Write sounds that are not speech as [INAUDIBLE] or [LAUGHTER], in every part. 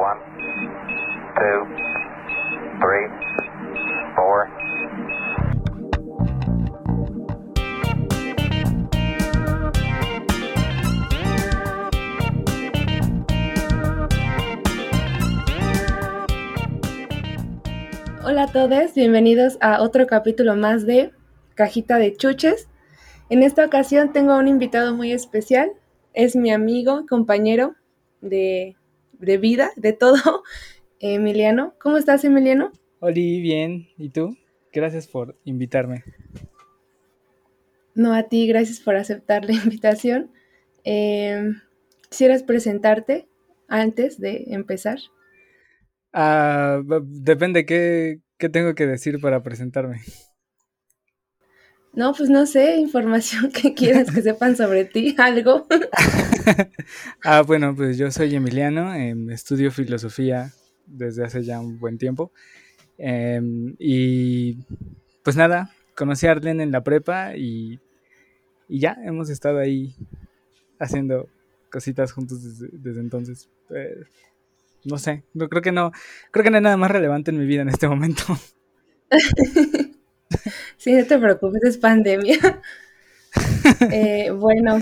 One, two, three, four. Hola a todos, bienvenidos a otro capítulo más de Cajita de Chuches. En esta ocasión tengo un invitado muy especial, es mi amigo, compañero de, de vida, de todo, [LAUGHS] Emiliano. ¿Cómo estás, Emiliano? Oli, bien. ¿Y tú? Gracias por invitarme. No, a ti, gracias por aceptar la [LAUGHS] invitación. Eh, ¿Quisieras presentarte antes de empezar? Ah, depende qué, qué tengo que decir para presentarme. No, pues no sé, información [LAUGHS] que quieras que sepan sobre ti, [LAUGHS] algo. [LAUGHS] Ah, bueno, pues yo soy Emiliano, em, estudio filosofía desde hace ya un buen tiempo. Em, y pues nada, conocí a Arlen en la prepa y, y ya hemos estado ahí haciendo cositas juntos desde, desde entonces. Eh, no sé, no creo que no, creo que no hay nada más relevante en mi vida en este momento. Sí, no te preocupes, es pandemia. [LAUGHS] Eh, bueno,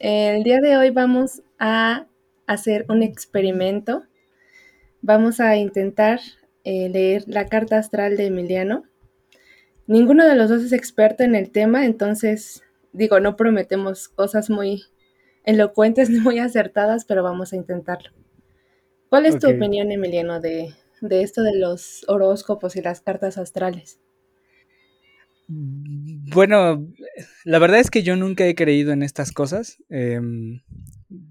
el día de hoy vamos a hacer un experimento. Vamos a intentar eh, leer la carta astral de Emiliano. Ninguno de los dos es experto en el tema, entonces, digo, no prometemos cosas muy elocuentes [LAUGHS] ni muy acertadas, pero vamos a intentarlo. ¿Cuál es tu opinión, Emiliano, de, de esto de los horóscopos y las cartas astrales? Bueno, la verdad es que yo nunca he creído en estas cosas. em,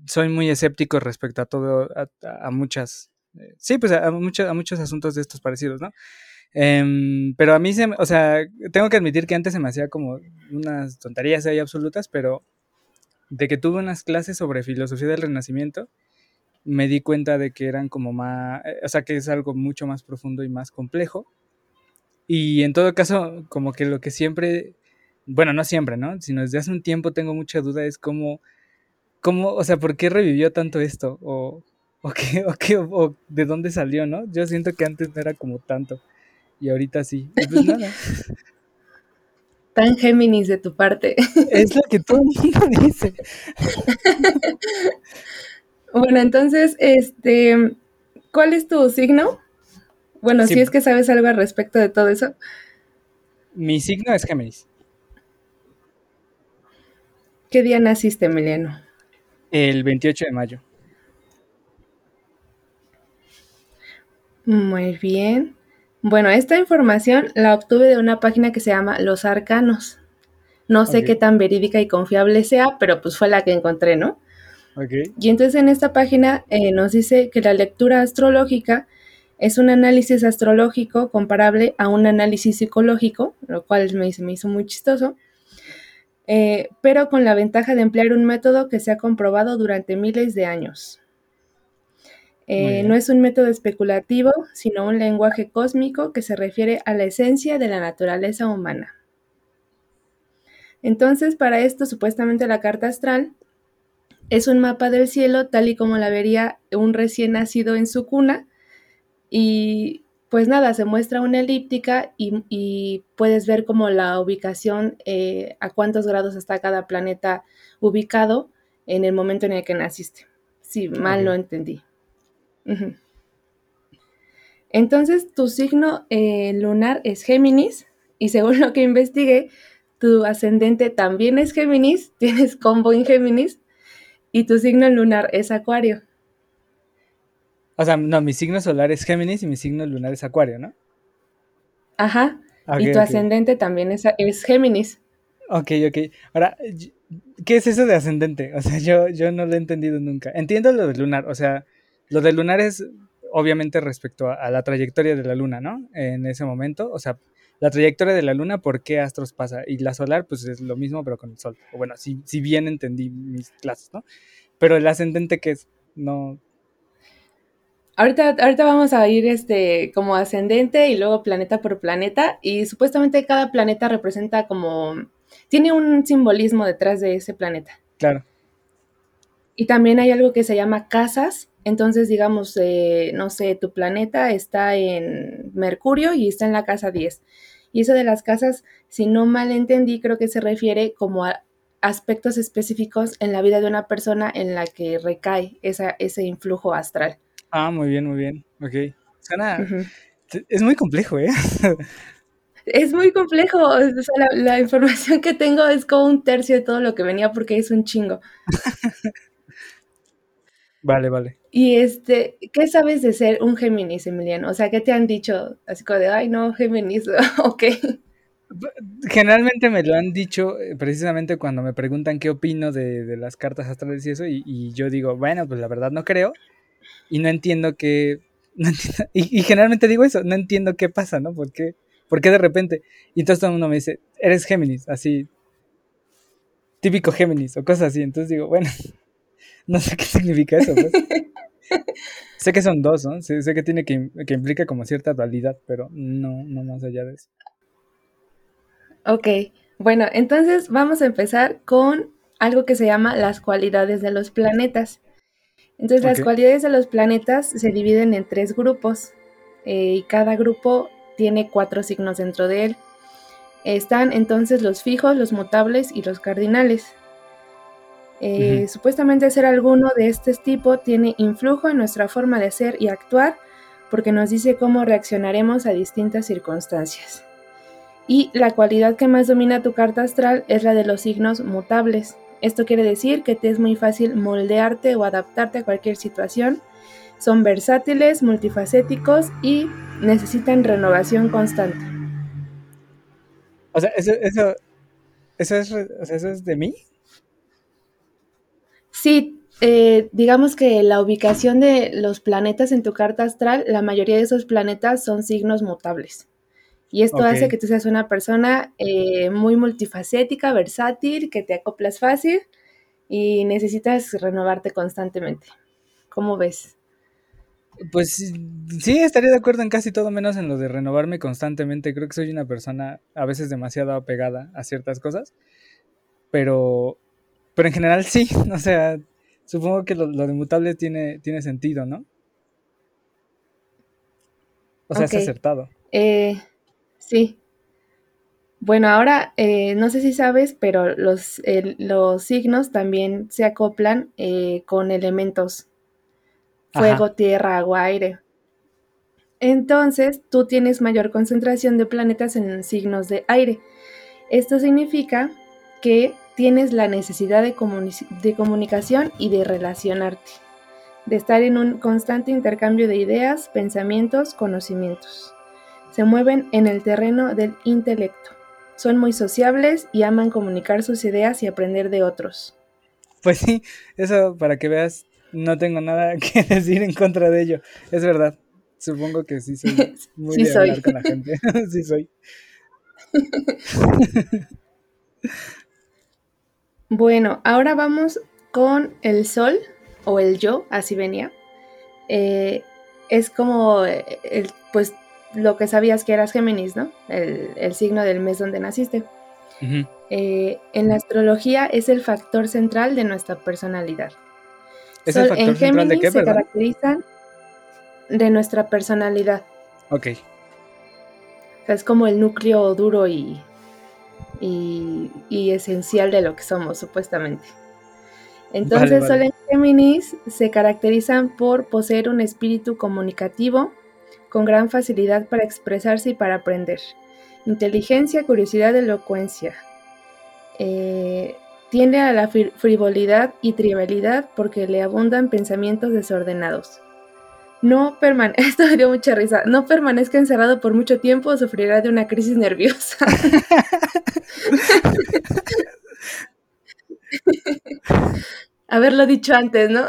soy muy escéptico respecto a todo, a, muchas, eh, sí, pues a, a a muchos asuntos de estos parecidos, ¿no? Em, pero a mí se o sea, tengo que admitir que antes se me hacía como unas tonterías ahí absolutas, pero de que tuve unas clases sobre filosofía del Renacimiento, me di cuenta de que eran como más, eh, o sea, que es algo mucho más profundo y más complejo. Y en todo caso, como que lo que siempre, bueno, no siempre, ¿no? Sino desde hace un tiempo tengo mucha duda es cómo, cómo, o sea, ¿por qué revivió tanto esto? O, o qué, [LAUGHS] o qué, o de dónde salió, ¿no? Yo siento que antes no era como tanto. Y ahorita sí. Y pues [LAUGHS] nada, Tan Géminis de tu parte. [LAUGHS] es lo que todo el mundo dice. Bueno, entonces, este, ¿cuál es tu signo? Bueno, Sí. si es que sabes algo al respecto de todo eso. Mi signo es Géminis. ¿Qué día naciste, Emiliano? El 28 de mayo. Muy bien. Bueno, esta información la obtuve de una página que se llama Los Arcanos. No sé qué tan verídica y confiable sea, pero pues fue la que encontré, ¿no? Ok. Y entonces en esta página eh, nos dice que la lectura astrológica es un análisis astrológico comparable a un análisis psicológico, lo cual me, hizo- me hizo muy chistoso, eh, pero con la ventaja de emplear un método que se ha comprobado durante miles de años. Eh, no es un método especulativo, sino un lenguaje cósmico que se refiere a la esencia de la naturaleza humana. Entonces, para esto, supuestamente la carta astral es un mapa del cielo tal y como la vería un recién nacido en su cuna y pues nada, se muestra una elíptica y, y puedes ver como la ubicación, eh, a cuántos grados está cada planeta ubicado en el momento en el que naciste. Si mal Ok. no entendí. Entonces, tu signo eh, lunar es Géminis y según [LAUGHS] lo que investigué, tu ascendente también es Géminis, [LAUGHS] tienes combo en Géminis y tu signo lunar es Acuario. O sea, no, mi signo solar es Géminis y mi signo lunar es Acuario, ¿no? Ajá. Y tu ascendente también es, es Géminis. Ok, ok. Ahora, ¿qué es eso de ascendente? O sea, yo, yo no lo he entendido nunca. Entiendo lo de lunar, o sea, lo de lunar es obviamente respecto a, a la trayectoria de la luna, ¿no? En ese momento, o sea, la trayectoria de la luna, ¿por qué astros pasa? Y la solar, pues es lo mismo, pero con el sol. O bueno, si, si bien entendí mis clases, ¿no? Pero el ascendente, ¿qué es? No. Ahorita, ahorita vamos a ir este, como ascendente y luego planeta por planeta. Y supuestamente cada planeta representa como. Tiene un simbolismo detrás de ese planeta. Claro. Y también hay algo que se llama casas. Entonces, digamos, eh, no sé, tu planeta está en Mercurio y está en la casa 10. Y eso de las casas, si no mal entendí, creo que se refiere como a aspectos específicos en la vida de una persona en la que recae esa, ese influjo astral. Ah, muy bien, muy bien. Ok. Suena... Es muy complejo, ¿eh? [LAUGHS] Es muy complejo. O sea, la, información que tengo es como un tercio de todo lo que venía porque es un chingo. Vale, vale. Y este, ¿qué sabes de ser un Géminis, Emiliano? O sea, ¿qué te han dicho? Así como de, ay, no, Géminis, [LAUGHS] ok. Generalmente me lo han dicho eh, precisamente cuando me preguntan qué opino de, las cartas astrales y eso, y, yo digo, bueno, pues la verdad no creo, y no entiendo qué, [LAUGHS] y, generalmente digo eso, no entiendo qué pasa, ¿no? ¿Por qué, ¿Por qué de repente? Y entonces todo el mundo me dice, eres Géminis, así, típico Géminis, o cosas así, entonces digo, bueno, [LAUGHS] no sé qué significa eso, pues. [LAUGHS] sé que son dos, ¿no? Sé, que tiene que, que implica como cierta dualidad, pero no, no más allá de eso. Ok, bueno, entonces vamos a empezar con algo que se llama las cualidades de los planetas. Entonces las cualidades de los planetas se dividen en tres grupos eh, y cada grupo tiene cuatro signos dentro de él. Están entonces los fijos, los mutables y los cardinales. Eh, supuestamente ser alguno de este tipo tiene influjo en nuestra forma de ser y actuar porque nos dice cómo reaccionaremos a distintas circunstancias. Y la cualidad que más domina tu carta astral es la de los signos mutables. Esto quiere decir que te es muy fácil moldearte o adaptarte a cualquier situación. Son versátiles, multifacéticos y necesitan renovación constante. O sea, eso, eso, es, de mí. Sí, eh, digamos que la ubicación de los planetas en tu carta astral, la mayoría de esos planetas son signos mutables. Y esto hace que tú seas una persona eh, muy multifacética, versátil, que te acoplas fácil y necesitas renovarte constantemente. ¿Cómo ves? Pues sí, estaría de acuerdo en casi todo, menos en lo de renovarme constantemente. Creo que soy una persona a veces demasiado apegada a ciertas cosas, pero, pero en general sí, [LAUGHS] o sea, supongo que lo, de mutable tiene, tiene sentido, ¿no? O sea, es acertado. Eh, Sí. Bueno, ahora eh, no sé si sabes, pero los, los signos también se acoplan eh, con elementos fuego, tierra, agua, aire. Entonces, tú tienes mayor concentración de planetas en signos de aire. Esto significa que tienes la necesidad de, de comunicación y de relacionarte, de estar en un constante intercambio de ideas, pensamientos, conocimientos se mueven en el terreno del intelecto. Son muy sociables y aman comunicar sus ideas y aprender de otros. Pues sí, eso para que veas, no tengo nada [LAUGHS] que decir en contra de ello. Es verdad. Supongo que sí soy [LAUGHS] muy de hablar con la gente. [LAUGHS] sí soy. bueno, ahora vamos con el sol o el yo, así venía. Eh, es como el, pues lo que sabías que eras Géminis, ¿no? El, signo del mes donde naciste. Eh, en la astrología es el factor central de nuestra personalidad. ¿Es el factor en central de qué, se caracterizan de nuestra personalidad. Ok. O sea, es como el núcleo duro y, y, esencial de lo que somos, supuestamente. Entonces, Sol en Géminis se caracterizan por poseer un espíritu comunicativo, con gran facilidad para expresarse y para aprender. Inteligencia, curiosidad, elocuencia. Eh, tiende a la frivolidad y trivialidad porque le abundan pensamientos desordenados. No [LAUGHS] esto me dio mucha risa. No permanezca encerrado por mucho tiempo o sufrirá de una crisis nerviosa. [LAUGHS] Haberlo dicho antes, ¿no?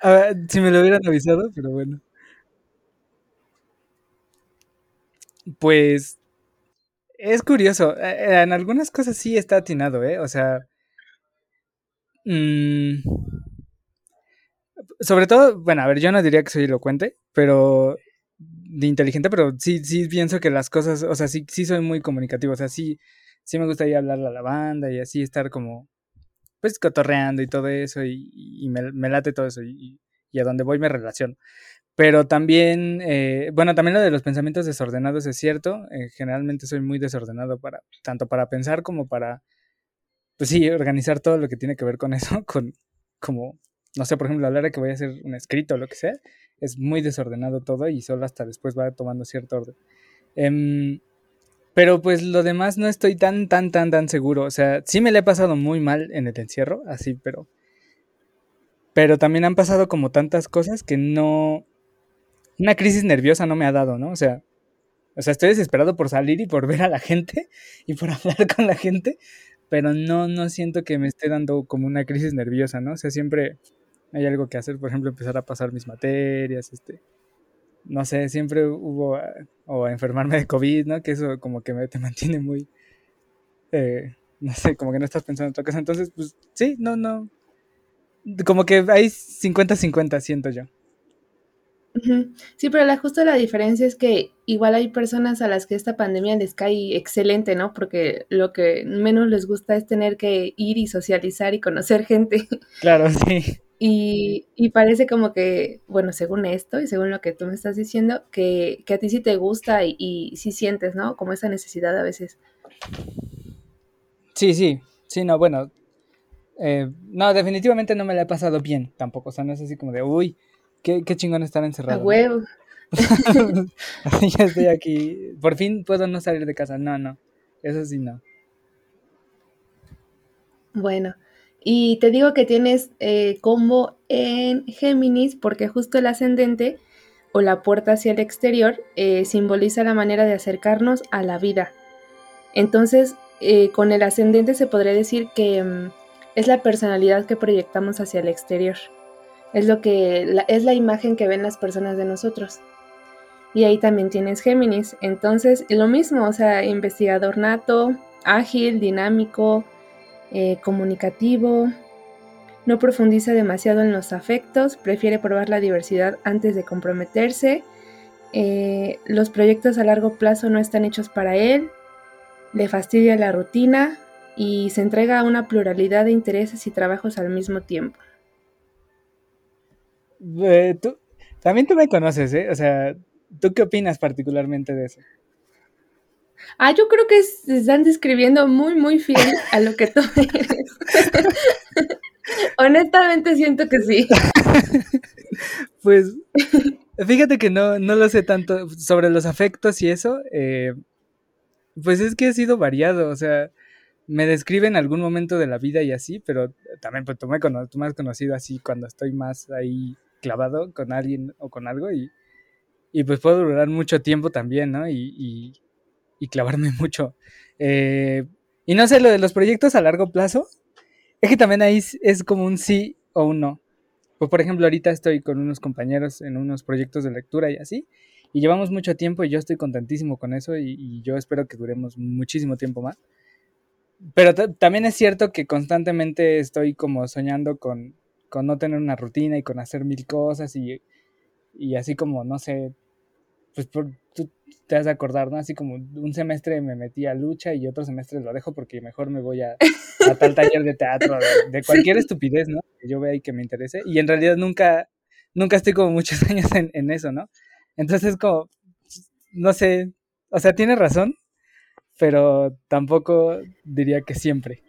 A ver, si me lo hubieran avisado, pero bueno. Pues es curioso. Eh, en algunas cosas sí está atinado, ¿eh? O sea. Mm, sobre todo, bueno, a ver, yo no diría que soy elocuente, pero. De inteligente, pero sí, sí pienso que las cosas. O sea, sí, sí soy muy comunicativo. O sea, sí, sí me gustaría hablarle a la banda y así estar como. pues cotorreando y todo eso, y, me, late todo eso, y, a donde voy me relaciono. Pero también, eh, bueno, también lo de los pensamientos desordenados es cierto. Eh, generalmente soy muy desordenado para, tanto para pensar como para, pues sí, organizar todo lo que tiene que ver con eso, [LAUGHS] con como, no sé, por ejemplo, la hora que voy a hacer un escrito o lo que sea, es muy desordenado todo y solo hasta después va tomando cierto orden. Em, pero pues lo demás no estoy tan, tan, tan, tan seguro. O sea, sí me le he pasado muy mal en el encierro, así, pero... Pero también han pasado como tantas cosas que no una crisis nerviosa no me ha dado, ¿no? O sea, o sea, estoy desesperado por salir y por [LAUGHS] ver a la gente y por hablar con la gente, pero no, no siento que me esté dando como una crisis nerviosa, ¿no? O sea, siempre hay algo que hacer, por ejemplo, empezar a pasar mis materias, este, no sé, siempre hubo, o enfermarme de COVID, ¿no? Que eso como que me, te mantiene muy, eh, no sé, como que no estás pensando en otra cosa. Entonces, pues sí, no, no, como que hay 50-50, siento yo. Sí, pero la justo la diferencia es que igual hay personas a las que esta pandemia les cae excelente, ¿no? Porque lo que menos les gusta es tener que ir y socializar y conocer [LAUGHS] gente. Claro, sí. Y, y parece como que, bueno, según esto y según lo que tú me estás diciendo, que, que a ti sí te gusta y, y, sí sientes, ¿no? Como esa necesidad a veces. Sí, sí, sí, no, bueno. Eh, no, definitivamente no me la he pasado bien tampoco, o sea, no es así como de, uy, Qué, chingón estar encerrado. A huevo. [LAUGHS] [LAUGHS] ya estoy aquí. Por fin puedo no salir de casa. No, no. Eso sí, no. Bueno, y te digo que tienes eh, combo en Géminis porque justo el ascendente o la puerta hacia el exterior eh, simboliza la manera de acercarnos a la vida. Entonces, eh, con el ascendente se podría decir que mm, es la personalidad que proyectamos hacia el exterior. Es lo que es la imagen que ven las personas de nosotros. Y ahí también tienes Géminis. Entonces, lo mismo, o sea, investigador nato, ágil, dinámico, eh, comunicativo, no profundiza demasiado en los afectos, prefiere probar la diversidad antes de comprometerse. Eh, los proyectos a largo plazo no están hechos para él, le fastidia la rutina y se entrega a una pluralidad de intereses y trabajos al mismo tiempo. Eh, tú, también tú me conoces, ¿eh? O sea, ¿tú qué opinas particularmente de eso? Ah, yo creo que se están describiendo muy, muy fiel a lo que tú [LAUGHS] eres. [LAUGHS] Honestamente siento que sí. [LAUGHS] pues, fíjate que no, no lo sé tanto sobre los afectos y eso. Eh, pues es que ha sido variado, o sea, me describe en algún momento de la vida y así, pero también pues, tú, me, tú me has conocido así cuando estoy más ahí clavado con alguien o con algo y, y pues puedo durar mucho tiempo también, ¿no? Y, y, clavarme [LAUGHS] mucho. Eh, y no sé, lo de los proyectos a largo plazo, es que también ahí es como un sí o un no. Pues por ejemplo, ahorita estoy con unos compañeros en unos proyectos de lectura y así, y llevamos mucho tiempo y yo estoy contentísimo con eso y, y yo espero que duremos muchísimo tiempo más. Pero también es cierto que constantemente estoy como soñando con, con no tener una rutina y con hacer mil cosas y, y así como, no sé, pues tú te has de acordar, ¿no? Así como un semestre me metí a lucha y otro semestre lo dejo porque mejor me voy a, a tal taller de teatro, de, [LAUGHS] cualquier estupidez, ¿no? Que yo vea y que me interese. Y en realidad nunca, nunca estoy como muchos [LAUGHS] años en, en eso, ¿no? Entonces como, no sé, o sea, tiene razón, pero tampoco diría que siempre.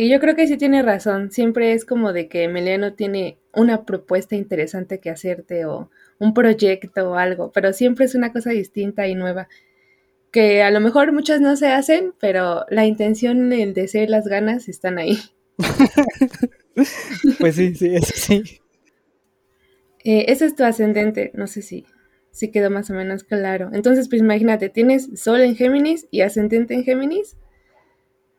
Y yo creo que sí tiene razón. Siempre es como de que Emiliano tiene una propuesta interesante que hacerte o un proyecto o algo, pero siempre es una cosa distinta y nueva. Que a lo mejor muchas no se hacen, pero la intención, el deseo y las ganas están ahí. [LAUGHS] pues sí, sí, eso sí. Eh, ese es tu ascendente, no sé si, si quedó más o menos claro. Entonces, pues imagínate, tienes Sol en Géminis y ascendente en Géminis.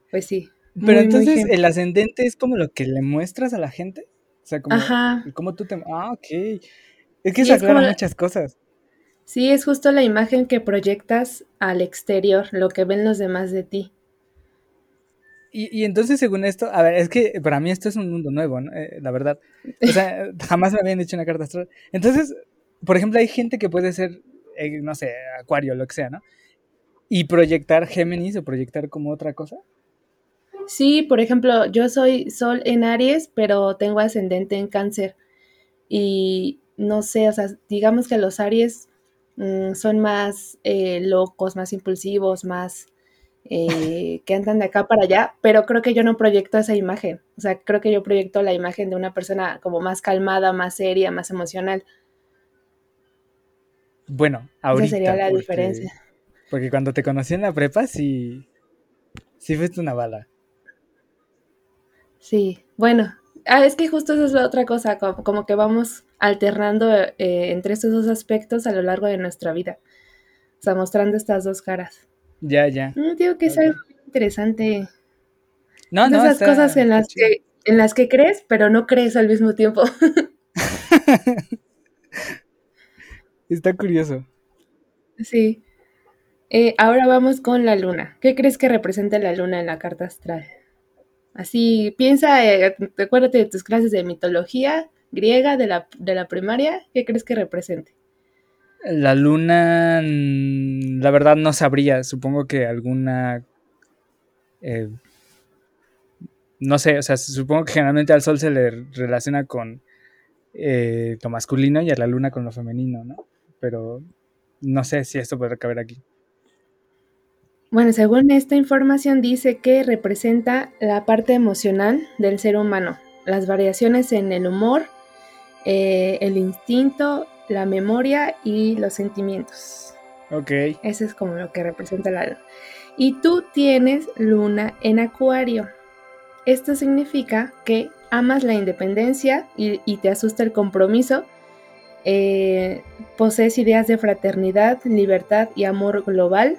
Pues sí, pero entonces el ascendente es como lo que le muestras a la gente. O sea, como, Ajá. como tú te... Ah, ok. Es que se aclaran muchas cosas. Sí, es justo la imagen que proyectas al exterior, lo que ven los demás de ti. Y, y entonces, según esto, a ver, es que para mí esto es un mundo nuevo, ¿no? Eh, la verdad. O sea, [LAUGHS] jamás me habían dicho una carta astral. Entonces, por ejemplo, hay gente que puede ser, eh, no sé, acuario, lo que sea, ¿no? Y proyectar Géminis o proyectar como otra cosa. Sí, por ejemplo, yo soy Sol en Aries, pero tengo ascendente en Cáncer. Y no sé, o sea, digamos que los Aries mm, son más eh, locos, más impulsivos, más eh, [LAUGHS] que andan de acá para allá, pero creo que yo no proyecto esa imagen. O sea, creo que yo proyecto la imagen de una persona como más calmada, más seria, más emocional. Bueno, ahorita. Esa sería la porque- diferencia. Porque cuando te conocí en la prepa, sí. Sí fuiste una bala. Sí, bueno, ah, es que justo eso es la otra cosa, como, como que vamos alternando eh, entre estos dos aspectos a lo largo de nuestra vida. O sea, mostrando estas dos caras. Ya, ya. Mm, digo que es algo interesante. No, no. esas está- cosas en está las chido. que en las que crees, pero no crees al mismo tiempo. [LAUGHS] Está curioso. Sí. Eh, ahora vamos con la luna. ¿Qué crees que representa la luna en la carta astral? Así, piensa, eh, acuérdate de tus clases de mitología griega de la, de la primaria. ¿Qué crees que represente? La luna, mm, la verdad no sabría. Supongo que alguna. eh, no sé, o sea, supongo que generalmente al sol se le relaciona con eh, lo masculino y a la luna con lo femenino, ¿no? Pero no sé si esto podrá caber aquí. Bueno, según esta información dice que representa la parte emocional del ser humano, las variaciones en el humor, eh, el instinto, la memoria y los sentimientos. Ok. Eso es como lo que representa la luna. Y tú tienes luna en acuario. Esto significa que amas la independencia y, y te asusta el compromiso. eh, posees ideas de fraternidad, libertad y amor global,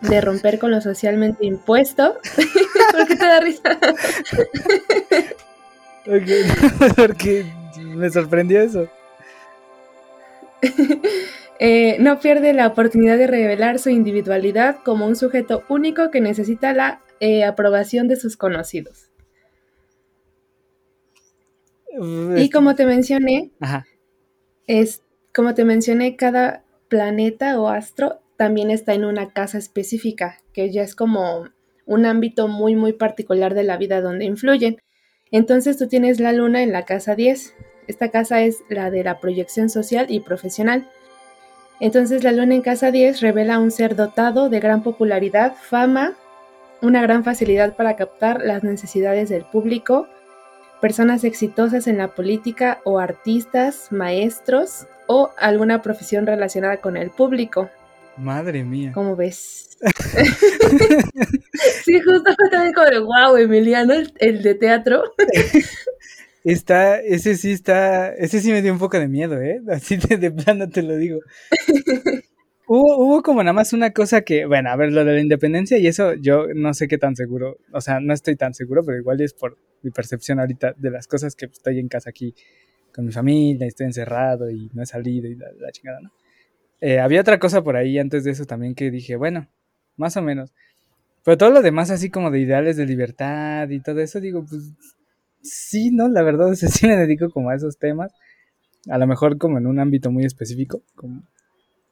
de romper con lo socialmente impuesto. [LAUGHS] ¿Por qué te da risa? Ok, [LAUGHS] porque me sorprendió eso. [LAUGHS] Eh, no pierde la oportunidad de revelar su individualidad como un sujeto único que necesita la eh, aprobación de sus conocidos. Y como te mencioné, Ajá. es como te mencioné, cada planeta o astro también está en una casa específica, que ya es como un ámbito muy, muy particular de la vida donde influyen. Entonces tú tienes la luna en la casa 10. Esta casa es la de la proyección social y profesional. Entonces la luna en casa 10 revela un ser dotado de gran popularidad, fama, una gran facilidad para captar las necesidades del público, personas exitosas en la política o artistas, maestros o alguna profesión relacionada con el público. Madre mía. ¿Cómo ves? [LAUGHS] sí, justo fue también como de wow, Emiliano, el, el de teatro. [LAUGHS] Está, ese sí está, ese sí me dio un poco de miedo, ¿eh? [LAUGHS] Así de, de plano te lo digo. Hubo, hubo como nada más una cosa que, bueno, a ver, lo de la independencia y eso yo no sé qué tan seguro, o sea, no estoy tan seguro, pero igual es por mi percepción ahorita de las cosas que estoy en casa aquí con mi familia, estoy encerrado y no he salido y la, la chingada, ¿no? Eh, había otra cosa por ahí antes de eso también que dije, bueno, más o menos. Pero todo lo demás así como de ideales de libertad y todo eso, digo, pues sí, ¿no? La verdad es [LAUGHS] que sí me dedico como a esos temas. A lo mejor como en un ámbito muy específico, como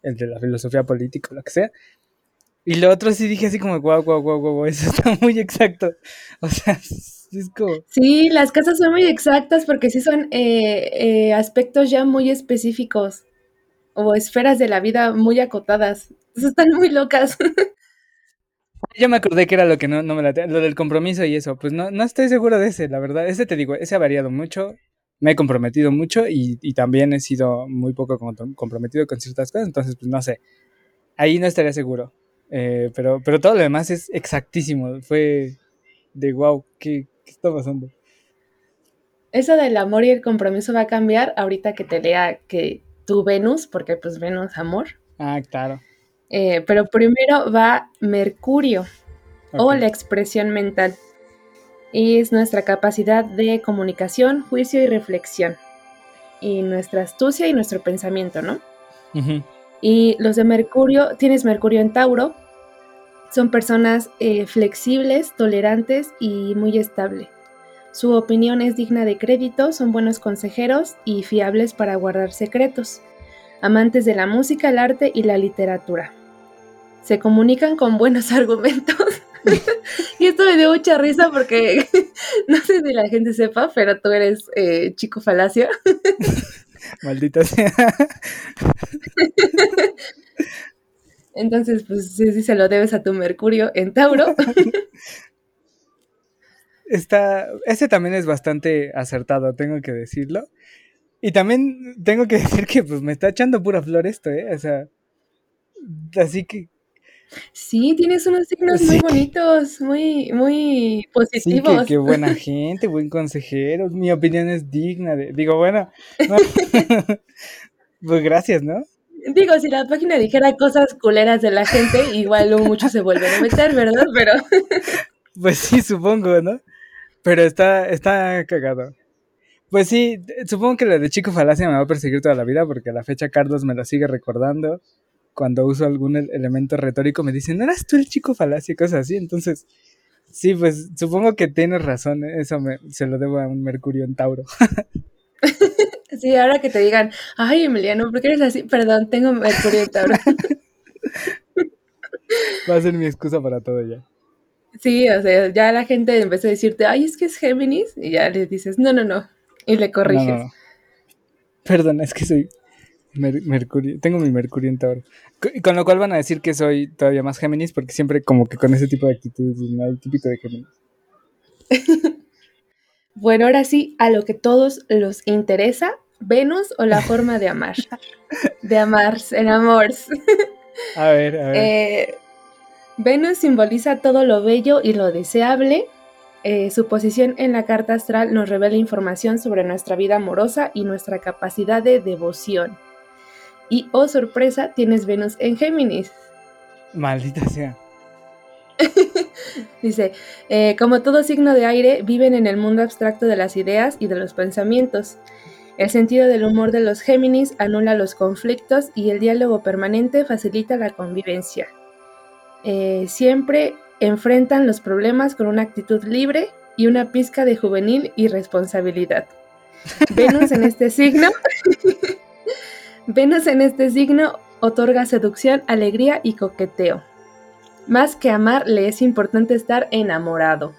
el de la filosofía política o lo que sea. Y lo otro sí dije así como, guau, guau, guau, guau, [LAUGHS] eso está muy exacto. O sea, [LAUGHS] es como... Sí, las casas son muy exactas porque sí son eh, eh, aspectos ya muy específicos o esferas de la vida muy acotadas. Están muy locas. [LAUGHS] Yo me acordé que era lo que no, no me la lo del compromiso y eso. Pues no, no estoy seguro de ese, la verdad. Ese te digo, ese ha variado mucho. Me he comprometido mucho y, y también he sido muy poco com- comprometido con ciertas cosas. Entonces, pues no sé. Ahí no estaría seguro. Eh, pero, pero todo lo demás es exactísimo. Fue de wow, ¿qué, qué está pasando? Eso del amor y el compromiso va a cambiar ahorita que te lea que tu Venus, porque pues Venus amor. Ah, claro. Eh, pero primero va Mercurio o la expresión mental. Y es nuestra capacidad de comunicación, juicio y reflexión. Y nuestra astucia y nuestro pensamiento, ¿no? Y los de Mercurio, tienes Mercurio en Tauro, son personas eh, flexibles, tolerantes y muy estable. Su opinión es digna de crédito, son buenos consejeros y fiables para guardar secretos. Amantes de la música, el arte y la literatura. Se comunican con buenos [LAUGHS] argumentos. y esto me dio mucha risa porque [LAUGHS] no sé si la gente sepa, pero tú eres eh, chico falacia. [LAUGHS] Maldita sea. Entonces, pues sí, sí se lo debes a tu Mercurio en Tauro. Está, ese también es bastante acertado, tengo que decirlo. Y también tengo que [LAUGHS] decir que pues me está echando pura flor esto, ¿eh? O sea, así que... Sí, tienes unos signos muy bonitos, muy, muy positivos. Sí, que, qué buena [LAUGHS] gente, buen consejero. Mi opinión es digna de... Digo, bueno, [LAUGHS] pues gracias, ¿no? Digo, si la página dijera cosas culeras de la gente, igual mucho se vuelven a meter, ¿verdad? Pero... Pues sí, supongo, ¿no? Pero está, está cagado. Pues sí, supongo que la de Chico Falacia me va a perseguir toda la vida porque a la fecha Carlos me lo sigue recordando. Cuando uso algún elemento retórico me dicen, ¿no eras tú el Chico Falacia? Y cosas así. Entonces, sí, pues supongo que tienes razón. ¿eh? Eso me, se lo debo a un Mercurio en Tauro. [LAUGHS] sí, ahora que te digan, ay, Emiliano, ¿por qué eres así? Perdón, tengo Mercurio en Tauro. [LAUGHS] va a ser mi excusa para todo ya. Sí, o sea, ya la gente en vez de decirte, ay, es que es Géminis, y ya le dices, no, no, no, y le corriges. Perdón, es que soy Mercurio, tengo mi Mercurio en Tauro. Con lo cual van a decir que soy todavía más Géminis, porque siempre como que con ese tipo de actitudes, no típico de Géminis. [LAUGHS] bueno, ahora sí, a lo que todos los interesa, Venus o la forma de amar. [LAUGHS] de amar, en amor. a ver, a ver. Eh, Venus simboliza todo lo bello y lo deseable. Eh, su posición en la carta astral nos revela información sobre nuestra vida amorosa y nuestra capacidad de devoción. Y, oh sorpresa, tienes Venus en Géminis. Maldita sea. [LAUGHS] Dice, eh, como todo signo de aire, viven en el mundo abstracto de las ideas y de los pensamientos. El sentido del humor de los Géminis anula los conflictos y el diálogo permanente facilita la convivencia. Eh, siempre enfrentan los problemas con una actitud libre y una pizca de juvenil irresponsabilidad. [LAUGHS] Venus en este signo, Venus en este signo otorga seducción, alegría y coqueteo. Más que amar, le es importante estar enamorado.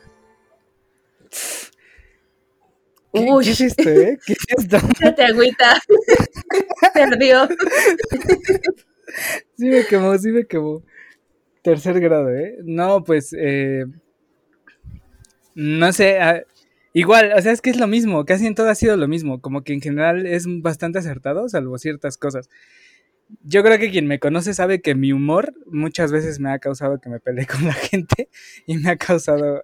¿Qué, Uy. ¿qué es esto, eh? ¿Qué es esto? [LAUGHS] te agüita. [LAUGHS] Perdió. Sí me quemó, sí me quemó. Tercer grado, ¿eh? No, pues, eh, no sé, ah, igual, o sea, es que es lo mismo, casi en todo ha sido lo mismo, como que en general es bastante acertado, salvo ciertas cosas. Yo creo que quien me conoce sabe que mi humor muchas veces me ha causado que me pelee con la [LAUGHS] gente y me ha causado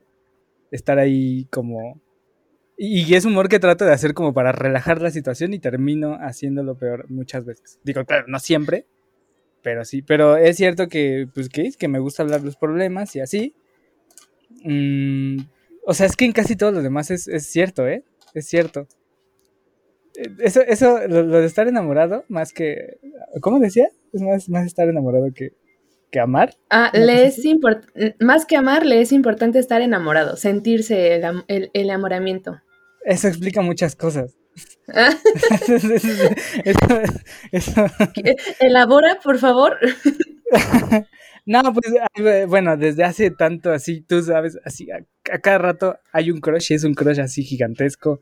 estar ahí como... Y es humor que trato de hacer como para relajar la situación y termino haciéndolo peor muchas veces. Digo, claro, no siempre, pero sí, pero es cierto que, pues, ¿qué es? Que me gusta hablar los problemas y así. Mm, o sea, es que en casi todo lo demás es, cierto, ¿eh? Es cierto. Eh, eso, eso lo, de estar enamorado, más que. ¿Cómo decía? Es más, más estar enamorado que, que amar. Ah, le es más que amar, le es importante estar enamorado, sentirse el, el enamoramiento. Eso explica muchas cosas. [LAUGHS] Elabora, por favor. [LAUGHS] no, pues bueno, desde hace tanto así, tú sabes, así a, cada rato hay un crush, es un crush así gigantesco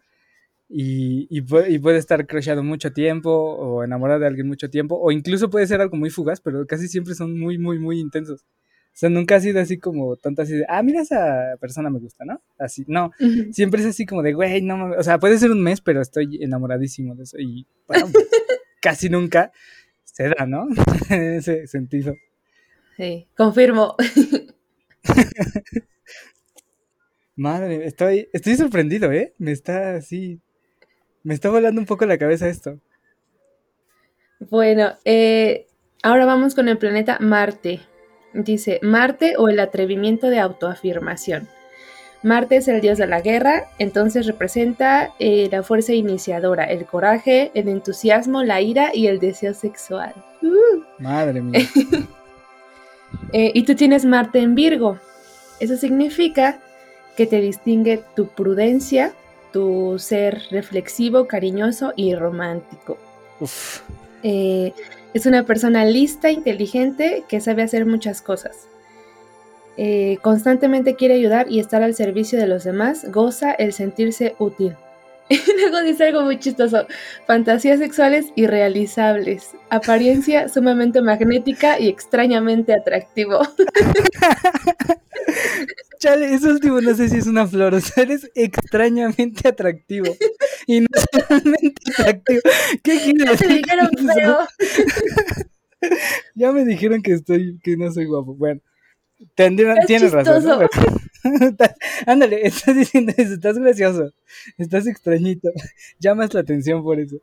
y, y, puede, estar crushado mucho tiempo o enamorado de alguien mucho tiempo o incluso puede ser algo muy fugaz, pero casi siempre son muy, muy, muy intensos. O sea, nunca ha sido así como tanto así de, ah, mira, esa persona me gusta, ¿no? Así, no. Siempre es así como de, güey, no, o sea, puede ser un mes, pero estoy enamoradísimo de eso. Y bueno, pues, [LAUGHS] casi nunca se da, ¿no? [LAUGHS] en ese sentido. Sí, confirmo. [LAUGHS] Madre, estoy, estoy sorprendido, ¿eh? Me está así, me está volando un poco la cabeza esto. Bueno, eh, ahora vamos con el planeta Marte. Dice, Marte o el atrevimiento de autoafirmación. Marte es el dios de la guerra, entonces representa eh, la fuerza iniciadora, el coraje, el entusiasmo, la ira y el deseo sexual. Uh. Madre mía. [LAUGHS] Eh, y tú tienes Marte en Virgo. Eso significa que te distingue tu prudencia, tu ser reflexivo, cariñoso y romántico. Uf. Eh, es una persona lista, inteligente, que sabe hacer muchas cosas. eh, constantemente quiere ayudar y estar al servicio de los demás, goza el sentirse útil. [LAUGHS] Y luego dice algo muy chistoso, fantasías sexuales irrealizables, apariencia [LAUGHS] sumamente magnética y extrañamente atractivo. [LAUGHS] Chale, eso último no sé si es una flor, o sea, eres extrañamente atractivo. Y no solamente atractivo. ¿Qué quieres dijeron [LAUGHS] feo. [LAUGHS] Ya me dijeron que estoy, que no soy guapo. Bueno, Es tienes razón. ¿no? [LAUGHS] Ándale, estás diciendo eso, estás gracioso, estás extrañito, llamas la atención por eso.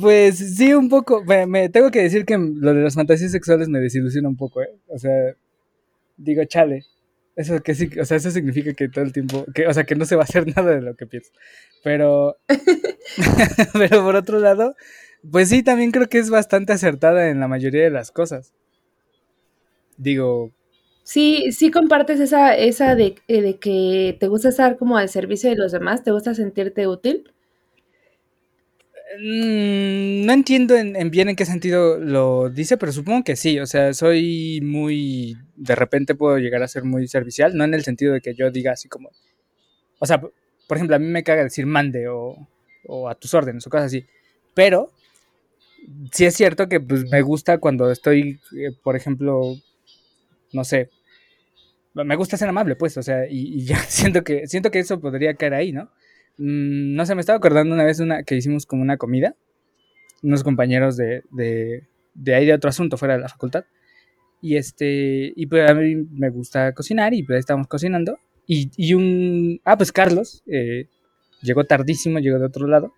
Pues sí, un poco, me, me- tengo que decir que lo de las fantasías sexuales me desilusiona un poco, ¿eh? O sea, digo, chale, eso que sí, o sea, eso significa que todo el tiempo, que, o sea, que no se va a hacer [LAUGHS] nada de lo que pienso. Pero, [LAUGHS] [LAUGHS] pero por otro lado, pues sí, también creo que es bastante acertada en la mayoría de las cosas. Digo, Sí, sí compartes esa, esa de, eh, de que te gusta estar como al servicio de los demás, te gusta sentirte útil. Mm, no entiendo en, en bien en qué sentido lo dice, pero supongo que sí. O sea, soy muy. De repente puedo llegar a ser muy servicial, no en el sentido de que yo diga así como. O sea, por ejemplo, a mí me caga decir mande o, o a tus órdenes o cosas así. Pero sí es cierto que pues, me gusta cuando estoy, eh, por ejemplo, no sé. Me gusta ser amable, pues, o sea, y, y ya [LAUGHS] siento que, siento que eso podría caer ahí, ¿no? Mm, no sé, me estaba acordando una vez una, que hicimos como una comida, unos compañeros de, de, de ahí de otro asunto fuera de la facultad. Y este, y pues a mí me gusta cocinar y pues estábamos cocinando. Y, y un, ah, pues Carlos, eh, llegó tardísimo, llegó de otro lado.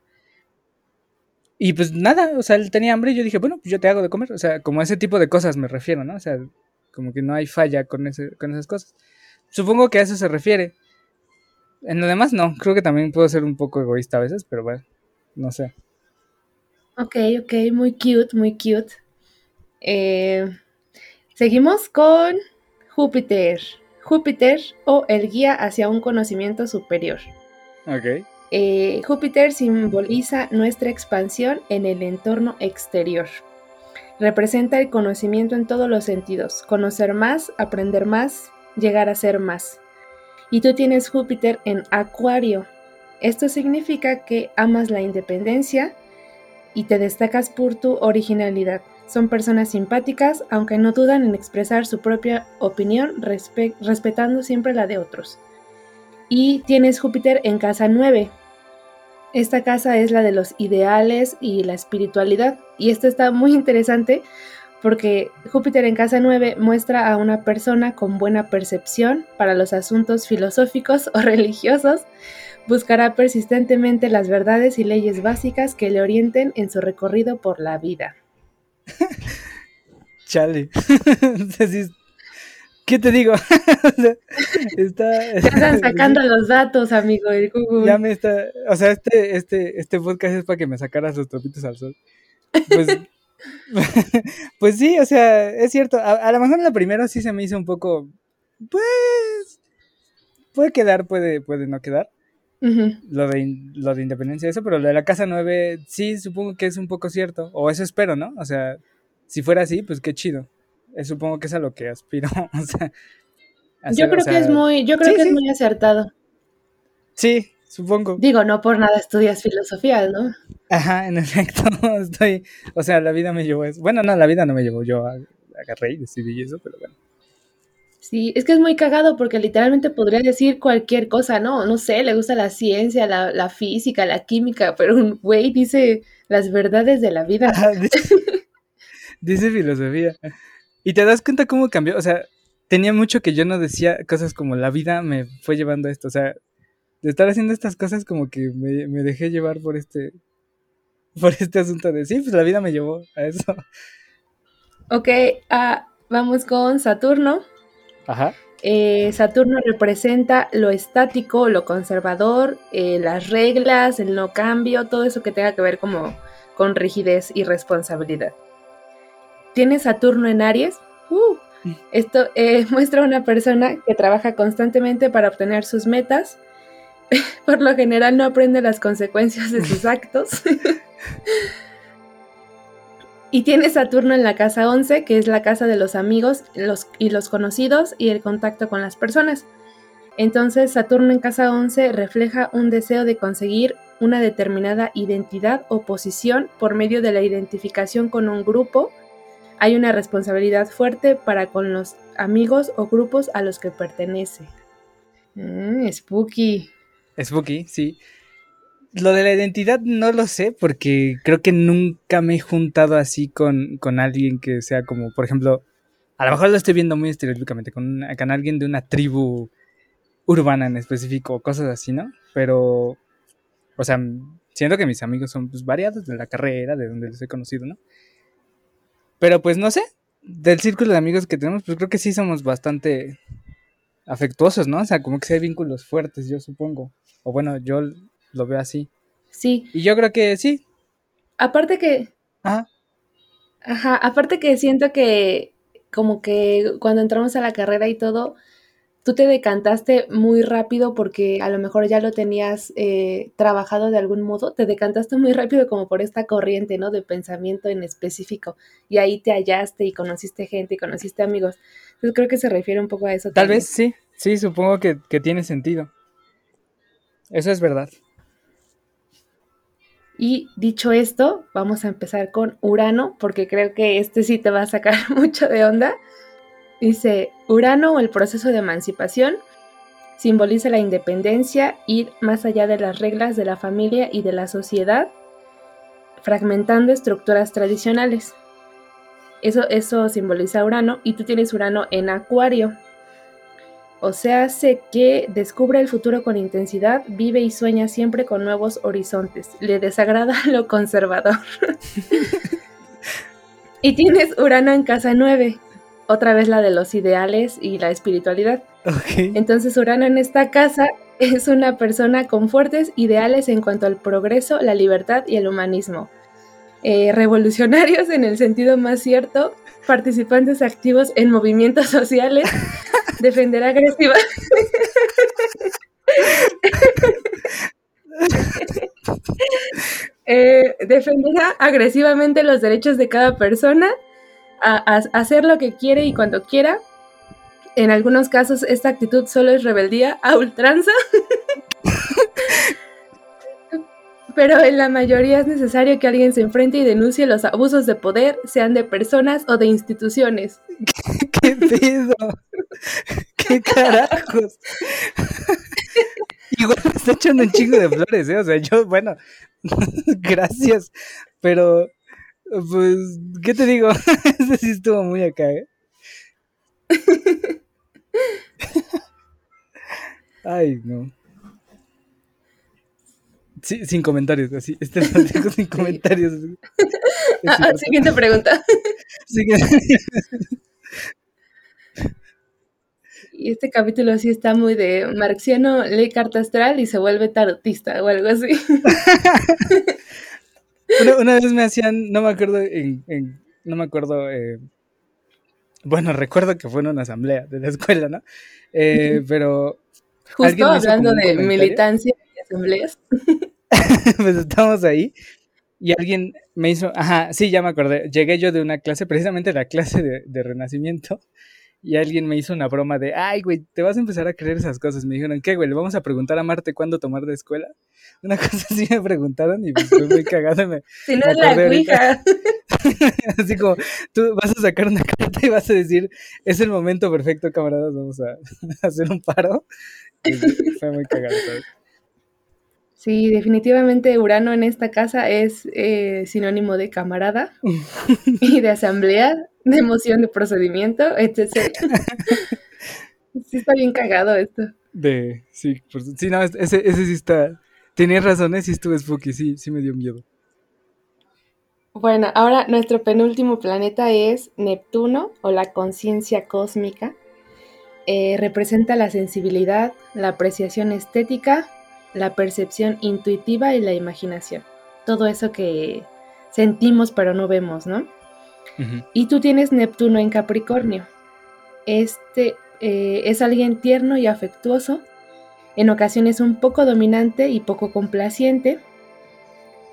Y pues nada, o sea, él tenía hambre y yo dije, bueno, pues yo te hago de comer. O sea, como ese tipo de cosas me refiero, ¿no? O sea, como que no hay falla con, ese, con esas cosas. Supongo que a eso se refiere. En lo demás no, creo que también puedo ser un poco egoísta a veces, pero bueno, no sé. Ok, ok, muy cute, muy cute. Eh, seguimos con Júpiter. Júpiter o el guía hacia un conocimiento superior. Ok. Eh, Júpiter simboliza nuestra expansión en el entorno exterior. Representa el conocimiento en todos los sentidos, conocer más, aprender más, llegar a ser más. Y tú tienes Júpiter en Acuario. Esto significa que amas la independencia y te destacas por tu originalidad. Son personas simpáticas, aunque no dudan en expresar su propia opinión, respe- respetando siempre la de otros y tienes Júpiter en casa 9. Esta casa es la de los ideales y la espiritualidad. Y esto está muy interesante porque Júpiter en casa 9 muestra a una persona con buena percepción para los asuntos filosóficos [LAUGHS] o religiosos. Buscará persistentemente las verdades y leyes básicas que le orienten en su recorrido por la vida. [LAUGHS] Chale. [LAUGHS] ¿Qué te digo? Está, Ya están sacando los datos, amigo, del Google. Ya me está. O sea, este, este, este podcast es para que me sacaras los topitos al sol. Pues, [LAUGHS] pues sí, o sea, es cierto. A, a lo mejor la primera sí se me hizo un poco. Pues. Puede quedar, puede, puede no quedar. Lo de, lo de independencia, eso, pero lo de la casa 9, sí, supongo que es un poco cierto. O eso espero, ¿no? O sea, si fuera así, pues qué chido. Eh, supongo que es a lo que aspiro. [LAUGHS] O sea. Yo creo o sea, que es muy, yo creo sí, que sí. es muy acertado. Sí, supongo. Digo, no por nada estudias filosofía, ¿no? Ajá, en [LAUGHS] efecto, estoy, o sea, la vida me llevó eso. Bueno, no, la vida no me llevó, yo agarré y decidí eso, pero bueno. Sí, es que es muy cagado porque literalmente podría decir cualquier cosa, ¿no? No sé, le gusta la ciencia, la, la física, la química, pero un güey dice las verdades de la vida. [LAUGHS] Ajá, dice, [LAUGHS] dice filosofía. Y te das cuenta cómo cambió, o sea, tenía mucho que yo no decía cosas como la vida me fue llevando a esto, o sea, de estar haciendo estas cosas como que me, me dejé llevar por este, [LAUGHS] por este asunto de, sí, pues la vida me llevó a eso. Ok, ah, vamos con Saturno. Ajá. Eh, Saturno representa lo estático, lo conservador, eh, las reglas, el no cambio, todo eso que tenga que ver como con rigidez y responsabilidad. ¿Tiene Saturno en Aries? Uh, esto eh, [LAUGHS] muestra a una persona que trabaja constantemente para obtener sus metas. [LAUGHS] Por lo general no aprende las consecuencias de sus [LAUGHS] actos. [LAUGHS] Y tiene Saturno en la casa 11, que es la casa de los amigos los, y los conocidos y el contacto con las personas. Entonces, Saturno en casa 11 refleja un deseo de conseguir una determinada identidad o posición por medio de la identificación con un grupo. Hay una responsabilidad fuerte para con los amigos o grupos a los que pertenece. Mm, spooky. Spooky, sí. Lo de la identidad no lo sé porque creo que nunca me he juntado así con, con alguien que sea como, por ejemplo, a lo mejor lo estoy viendo muy estereotípicamente, con, con alguien de una tribu urbana en específico, cosas así, ¿no? Pero, o sea, siento que mis amigos son pues, variados de la carrera, de donde los he conocido, ¿no? Pero pues no sé, del círculo de amigos que tenemos, pues creo que sí somos bastante afectuosos, ¿no? O sea, como que sí hay vínculos fuertes, yo supongo. O bueno, yo lo veo así. Sí. Y yo creo que sí. Aparte que. Ajá. Ajá, aparte que siento que como que cuando entramos a la carrera y todo, tú te decantaste muy rápido porque a lo mejor ya lo tenías eh, trabajado de algún modo, te decantaste muy rápido como por esta corriente, ¿no? De pensamiento en específico. Y ahí te hallaste y conociste gente y conociste amigos. Entonces creo que se refiere un poco a eso. Tal también. vez sí, sí, supongo que, que tiene sentido. Eso es verdad. Y dicho esto, vamos a empezar con Urano, porque creo que este sí te va a sacar [LAUGHS] mucho de onda. Dice, Urano o el proceso de emancipación simboliza la independencia, ir más allá de las reglas de la familia y de la sociedad, fragmentando estructuras tradicionales. Eso, eso simboliza Urano y tú tienes Urano en Acuario. O sea, hace que descubre el futuro con intensidad, vive y sueña siempre con nuevos horizontes. Le desagrada [LAUGHS] lo conservador. [LAUGHS] y tienes Urano en casa 9, otra vez la de los ideales y la espiritualidad. Ok. Entonces Urano en esta casa [LAUGHS] es una persona con fuertes ideales en cuanto al progreso, la libertad y el humanismo. Eh, revolucionarios en el sentido más cierto, participantes activos en movimientos sociales, [LAUGHS] defender agresiva. [LAUGHS] Eh, defenderá agresivamente los derechos de cada persona, a, a hacer lo que quiere y cuando quiera. En algunos casos esta actitud solo es rebeldía a ultranza. [LAUGHS] Pero en la mayoría es necesario que alguien se enfrente y denuncie los abusos de poder, sean de personas o de instituciones. [LAUGHS] ¿Qué pedo? ¿Qué carajos? [LAUGHS] Igual me está echando un chingo de flores, ¿eh? O sea, yo, bueno, gracias, pero, pues, ¿qué te digo? [LAUGHS] Ese sí estuvo muy acá, ¿eh? Ay, no. Sí, sin comentarios, así. Este lo dejo sin comentarios. [LAUGHS] Ah, cierto. siguiente pregunta. Y este capítulo sí está muy de marxiano, lee carta astral y se vuelve tarotista o algo así. [LAUGHS] Una, una vez me hacían, no me acuerdo, en, en- no me acuerdo, eh, bueno, [LAUGHS] recuerdo que fue en una asamblea de la escuela, ¿no? Eh, pero Justo hablando de militancia y asambleas. [LAUGHS] pues estábamos ahí y alguien me hizo, ajá, sí, ya me acordé, llegué yo de una clase, precisamente la clase de, de renacimiento, y alguien me hizo una broma de, ay, güey, te vas a empezar a creer esas cosas. Me dijeron, ¿qué, güey? ¿Le vamos a preguntar a Marte cuándo tomar de escuela? [LAUGHS] Una cosa así me preguntaron y pues, fue muy cagado. y me- Si no Me es la. Ouija. [LAUGHS] Así como, tú vas a sacar una carta y vas a decir, es el momento perfecto, camaradas, vamos a, a [LAUGHS] hacer un paro. Y fue muy cagado, ¿sabes? Sí, definitivamente Urano en esta casa es eh, sinónimo de camarada y de asamblea, de emoción de procedimiento, etc. [LAUGHS] Sí está bien cagado esto. De, sí, por su- sí, no, es- ese, ese sí está, tenías razón, ¿eh? sí estuvo spooky, sí, sí me dio miedo. Bueno, ahora nuestro penúltimo planeta es Neptuno o la conciencia cósmica. Eh, representa la sensibilidad, la apreciación estética, la percepción intuitiva y la imaginación. Todo eso que sentimos pero no vemos, ¿no? Y tú tienes Neptuno en Capricornio. Este eh, es alguien tierno y afectuoso, en ocasiones un poco dominante y poco complaciente.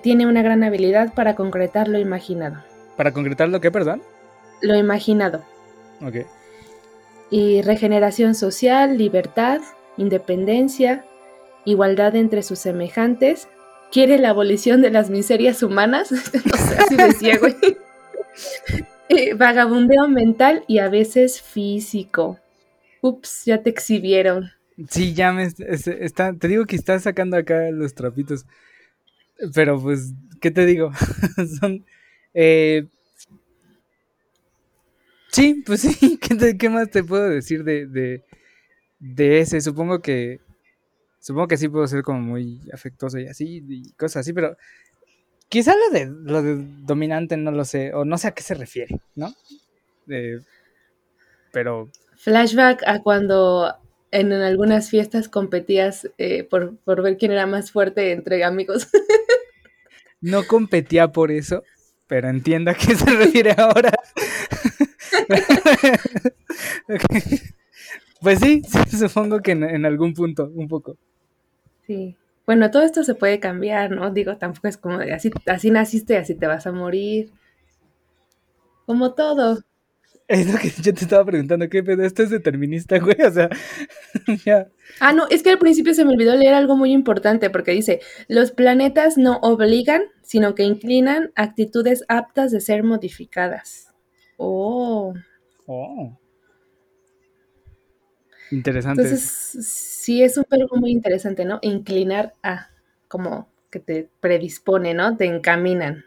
Tiene una gran habilidad para concretar lo imaginado. Para concretar lo que, perdón. Lo imaginado. Ok. Y regeneración social, libertad, independencia, igualdad entre sus semejantes. Quiere la abolición de las miserias humanas. [LAUGHS] no sé, así decía, [LAUGHS] güey. [LAUGHS] Eh, vagabundeo mental y a veces físico. Ups, ya te exhibieron. Sí, ya me te digo que estás sacando acá los trapitos. Pero pues, ¿qué te digo? [LAUGHS] Son eh, sí, pues sí, [LAUGHS] ¿qué, más te puedo decir de, de, ese? Supongo que supongo que sí puedo ser como muy afectuoso y así, y cosas así, pero quizá lo de, lo de dominante no lo sé, o no sé a qué se refiere, ¿no? pero... Flashback a cuando en, algunas fiestas competías eh, por, por ver quién era más fuerte entre amigos. [LAUGHS] no competía por eso, pero entiendo a qué se [LAUGHS] refiere ahora. [LAUGHS] Pues sí, supongo que en, algún punto, un poco. Sí. Bueno, todo esto se puede cambiar, ¿no? Digo, tampoco es como de así, así naciste, así te vas a morir. Como todo. Es lo que yo te estaba preguntando, ¿qué pedo? Esto es determinista, güey, o sea, [LAUGHS] ya. Ah, no, es que al principio se me olvidó leer algo muy importante porque dice, los planetas no obligan, sino que inclinan actitudes aptas de ser modificadas. Oh. Oh. Interesante. Entonces, sí es un verbo muy interesante, ¿no? Inclinar a, como que te predispone, ¿no? Te encaminan.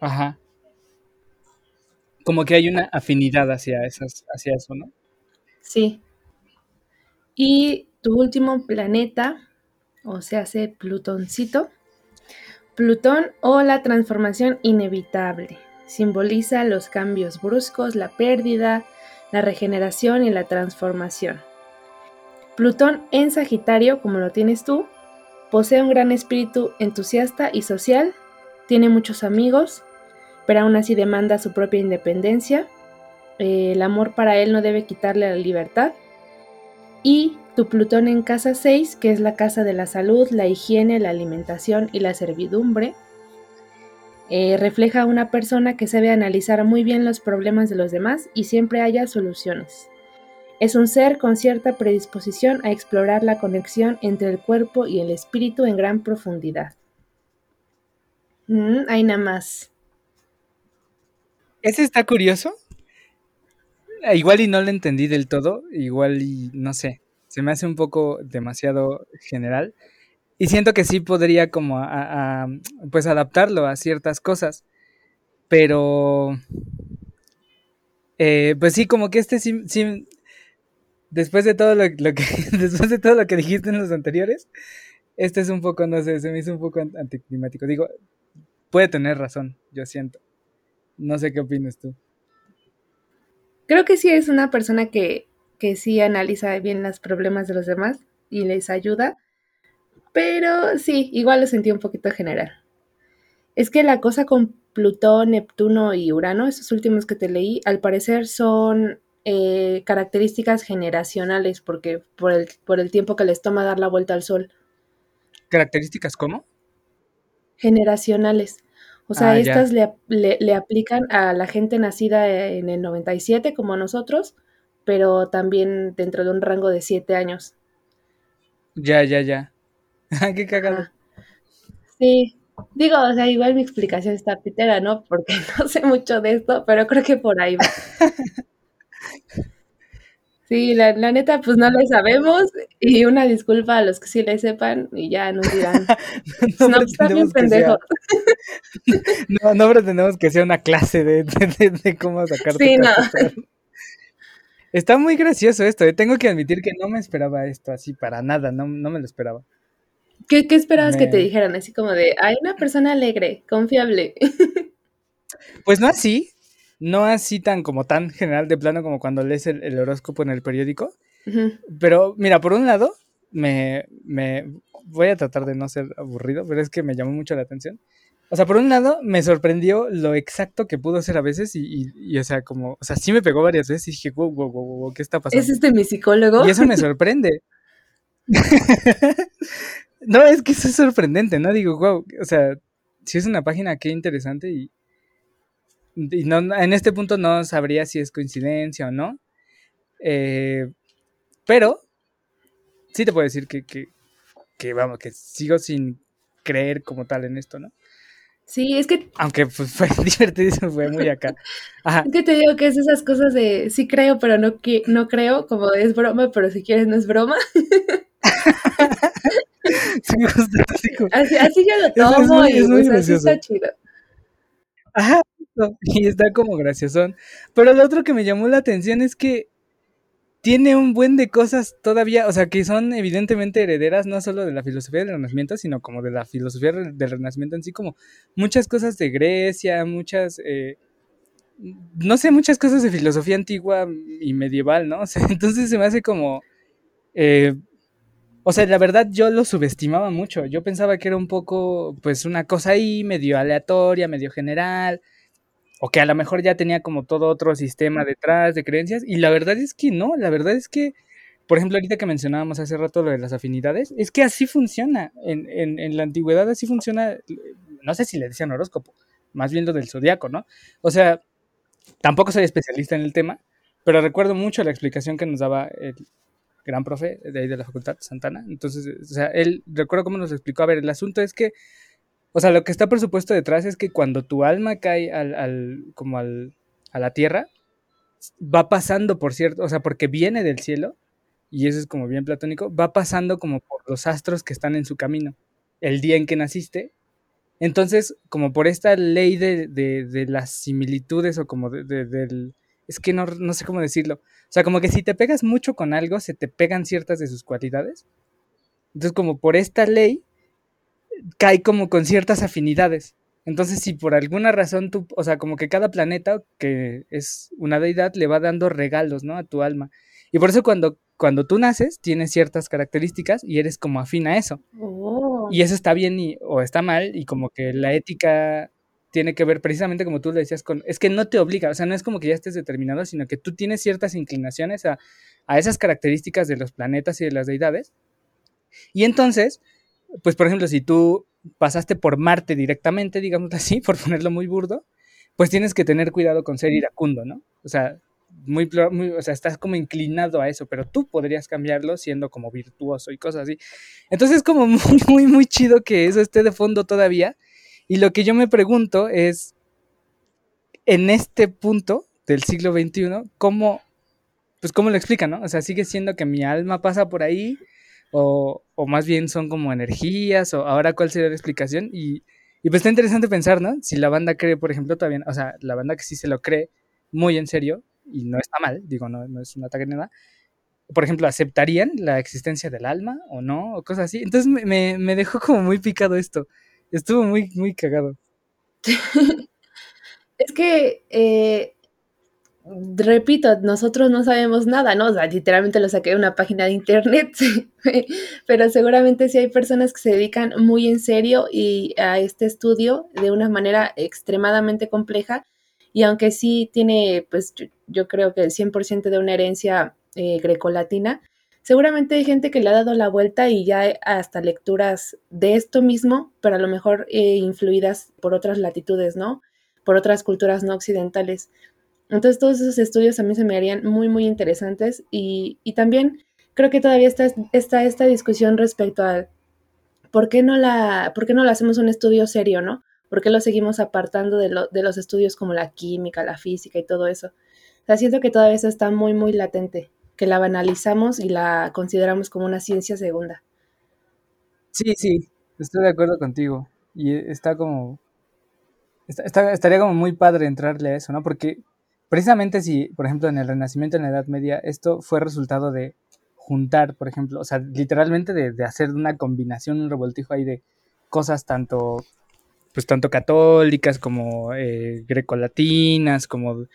Ajá como que hay una afinidad hacia, esas, hacia eso, ¿no? Sí. Y tu último planeta, o sea, hace Plutoncito. Plutón o la transformación inevitable. Simboliza los cambios bruscos, la pérdida, la regeneración y la transformación. Plutón en Sagitario, como lo tienes tú, posee un gran espíritu entusiasta y social, tiene muchos amigos, pero aún así demanda su propia independencia. Eh, el amor para él no debe quitarle la libertad. Y tu Plutón en casa 6, que es la casa de la salud, la higiene, la alimentación y la servidumbre, eh, refleja a una persona que sabe analizar muy bien los problemas de los demás y siempre haya soluciones. Es un ser con cierta predisposición a explorar la conexión entre el cuerpo y el espíritu en gran profundidad. Mm, hay nada más. Ese está curioso. Eh, igual y no lo entendí del todo, igual y no sé, se me hace un poco demasiado general. Y siento que sí podría como pues adaptarlo a ciertas cosas. Pero eh, pues sí, como que este sí, después de todo lo, que [LAUGHS] después de todo lo que dijiste en los anteriores, este es un poco, no sé, se me hizo un poco anticlimático. Digo, puede tener razón, yo siento. No sé qué opinas tú. Creo que sí es una persona que, que sí analiza bien los problemas de los demás y les ayuda, pero sí, igual lo sentí un poquito general. Es que la cosa con Plutón, Neptuno y Urano, esos últimos que te leí, al parecer son eh, características generacionales, porque por el, por el tiempo que les toma dar la vuelta al Sol. ¿Características cómo? Generacionales. O sea, ah, estas le, aplican a la gente nacida en el 97 como nosotros, pero también dentro de un rango de 7 años. Ya, ya, ya. [LAUGHS] Qué cagado. Sí, digo, o sea, igual mi explicación está pitera, ¿no? Porque [LAUGHS] no sé mucho de esto, pero creo que por ahí va. [LAUGHS] Sí, la, neta, pues no le sabemos. Y una disculpa a los que sí le sepan y ya nos dirán. [LAUGHS] no, no está bien pendejo. [LAUGHS] no, no pretendemos que sea una clase de, de, cómo sacar Sí, no. Está muy gracioso esto. ¿eh? Tengo que admitir que no me esperaba esto así para nada. No, no me lo esperaba. ¿Qué, qué esperabas que te dijeran? Así como de, hay una persona alegre, confiable. [LAUGHS] pues no así, no así tan como tan general de plano como cuando lees el, horóscopo en el periódico. Pero mira, por un lado, me, me voy a tratar de no ser aburrido, pero es que me llamó mucho la atención. O sea, por un lado, me sorprendió lo exacto que pudo ser a veces y, o sea, como, o sea, sí me pegó varias veces y dije, wow, wow, wow, ¿qué está pasando? ¿Es este mi psicólogo? Y eso me sorprende. [LAUGHS] no, es que eso es sorprendente, ¿no? Digo, wow, o sea, si es una página, qué interesante y, y no, en este punto no sabría si es coincidencia o no. Eh, pero sí te puedo decir que, que, que, vamos, que sigo sin creer como tal en esto, ¿no? Sí, es que... Aunque pues, [LAUGHS] fue divertidísimo, fue muy acá. Ajá. Es que te digo que es esas cosas de sí creo, pero no, que, no creo, como es broma, pero si quieres no es broma. [LAUGHS] sí, así, Así, yo lo es tomo muy- y es muy pues, así está chido. Ajá, [LAUGHS] y está como graciosón. Pero lo otro que me llamó la atención es que tiene un buen de cosas todavía, o sea, que son evidentemente herederas no solo de la filosofía del Renacimiento, sino como de la filosofía del Renacimiento en sí, como muchas cosas de Grecia, muchas, eh, no sé, muchas cosas de filosofía antigua y medieval, ¿no? [LAUGHS] O sea, entonces se me hace como, eh, o sea, la verdad yo lo subestimaba mucho, yo pensaba que era un poco, pues, una cosa ahí medio aleatoria, medio general, o que a lo mejor ya tenía como todo otro sistema detrás de creencias, y la verdad es que no, la verdad es que, por ejemplo, ahorita que mencionábamos hace rato lo de las afinidades, es que así funciona, en, en, en la antigüedad así funciona, no sé si le decían horóscopo, más bien lo del zodiaco, ¿no? O sea, tampoco soy especialista en el tema, pero recuerdo mucho la explicación que nos daba el gran profe de ahí de la facultad, Santana, entonces, o sea, él, recuerdo cómo nos explicó, a ver, el asunto es que o sea, lo que está por supuesto detrás es que cuando tu alma cae al, al como al, a la tierra, va pasando por cierto, o sea, porque viene del cielo, y eso es como bien platónico, va pasando como por los astros que están en su camino, el día en que naciste. Entonces, como por esta ley de, de, de las similitudes o como de, de- del... Es que no, no sé cómo decirlo. O sea, como que si te pegas mucho con algo, se te pegan ciertas de sus cualidades. Entonces, como por esta ley, cae como con ciertas afinidades. Entonces, si por alguna razón tú, o sea, como que cada planeta, que es una deidad, le va dando regalos, ¿no? A tu alma. Y por eso cuando, cuando tú naces, tienes ciertas características y eres como afín a eso. Oh. Y eso está bien y, o está mal, y como que la ética tiene que ver precisamente como tú le decías, con, es que no te obliga, o sea, no es como que ya estés determinado, sino que tú tienes ciertas inclinaciones a, a esas características de los planetas y de las deidades. Y entonces, pues por ejemplo, si tú pasaste por Marte directamente, digamos [LAUGHS] así, por ponerlo muy burdo, pues tienes que tener cuidado con ser iracundo, ¿no? O sea, muy, o sea, estás como inclinado a eso, pero tú podrías cambiarlo siendo como virtuoso y cosas así. Entonces es como [LAUGHS] muy, muy, chido que eso esté de fondo todavía. Y lo que yo me pregunto es, en este punto del siglo XXI, ¿cómo, pues cómo lo explican, no? O sea, sigue siendo que mi alma pasa por ahí, o, o más bien son como energías, o ahora cuál sería la explicación. Y, y pues está interesante pensar, ¿no? Si la banda cree, por ejemplo, todavía, o sea, la banda que sí se lo cree muy en serio, y no está mal, digo, no, no es un ataque nada, por ejemplo, ¿aceptarían la existencia del alma o no? O cosas así. Entonces me, me, me dejó como muy picado esto. Estuvo muy, muy cagado. [LAUGHS] Es que, eh, repito, nosotros no sabemos nada, ¿no? O sea, literalmente lo saqué de una página de internet, [LAUGHS] pero seguramente sí hay personas que se dedican muy en serio y a este estudio de una manera extremadamente compleja y aunque sí tiene, pues yo, creo que el 100% de una herencia eh, grecolatina, seguramente hay gente que le ha dado la vuelta y ya hasta lecturas de esto mismo, pero a lo mejor eh, influidas por otras latitudes, ¿no? Por otras culturas no occidentales. Entonces todos esos estudios a mí se me harían muy, muy interesantes y, y también creo que todavía está, está esta discusión respecto a por qué no la, por qué no hacemos un estudio serio, ¿no? ¿Por qué lo seguimos apartando de, lo, de los estudios como la química, la física y todo eso? O sea, siento que todavía eso está muy, muy latente, que la banalizamos y la consideramos como una ciencia segunda. Sí, sí, estoy de acuerdo contigo. Y está como... Está, estaría como muy padre entrarle a eso, ¿no? Porque precisamente si, por ejemplo, en el Renacimiento, en la Edad Media, esto fue resultado de juntar, por ejemplo, o sea, literalmente de, de hacer una combinación, un revoltijo ahí de cosas tanto, pues tanto católicas como eh, grecolatinas, como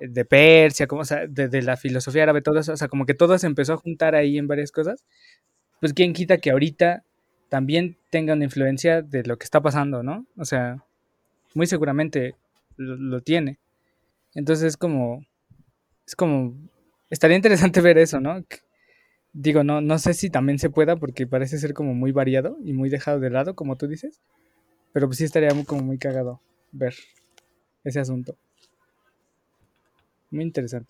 de Persia, como, sea, de, la filosofía árabe, todo eso, o sea, como que todo se empezó a juntar ahí en varias cosas, pues quién quita que ahorita también tenga una influencia de lo que está pasando, ¿no? O sea, muy seguramente lo tiene. Entonces es como, es como, estaría interesante [LAUGHS] ver eso, ¿no? Digo, no, no sé si también se pueda porque parece ser como muy variado y muy dejado de lado, como tú dices, pero pues sí estaría muy, como muy cagado ver ese asunto. Muy interesante.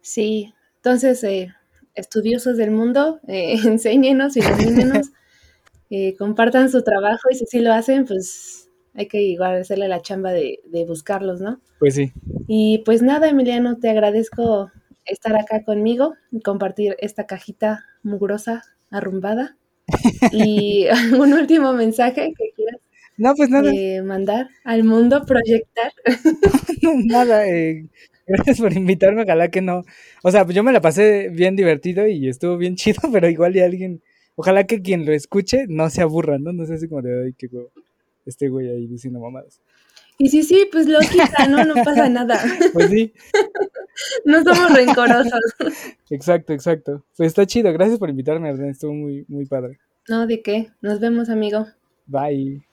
Sí, entonces, eh, estudiosos del mundo, eh, [LAUGHS] enséñenos, ilumínenos, [LAUGHS] eh, compartan su trabajo y si sí lo hacen, pues hay que igual hacerle la chamba de, de buscarlos, ¿no? Pues sí. Y pues nada, Emiliano, te agradezco estar acá conmigo y compartir esta cajita mugrosa, arrumbada. [LAUGHS] Y [LAUGHS] un último mensaje que quieras No, pues nada, eh, mandar al mundo, proyectar. [LAUGHS] nada. eh, gracias por invitarme, ojalá que no. O sea, yo me la pasé bien divertido y estuvo bien chido, pero igual y alguien, ojalá que quien lo escuche no se aburra, ¿no? No sé así como de, ay, qué huevo, este güey ahí diciendo mamadas. Y sí, sí, pues lo quita, ¿no? No pasa nada. [LAUGHS] Pues sí, No somos rencorosos. exacto, exacto. Pues está chido, gracias por invitarme, Arden, estuvo muy, muy padre. No, ¿de qué? Nos vemos, amigo. Bye.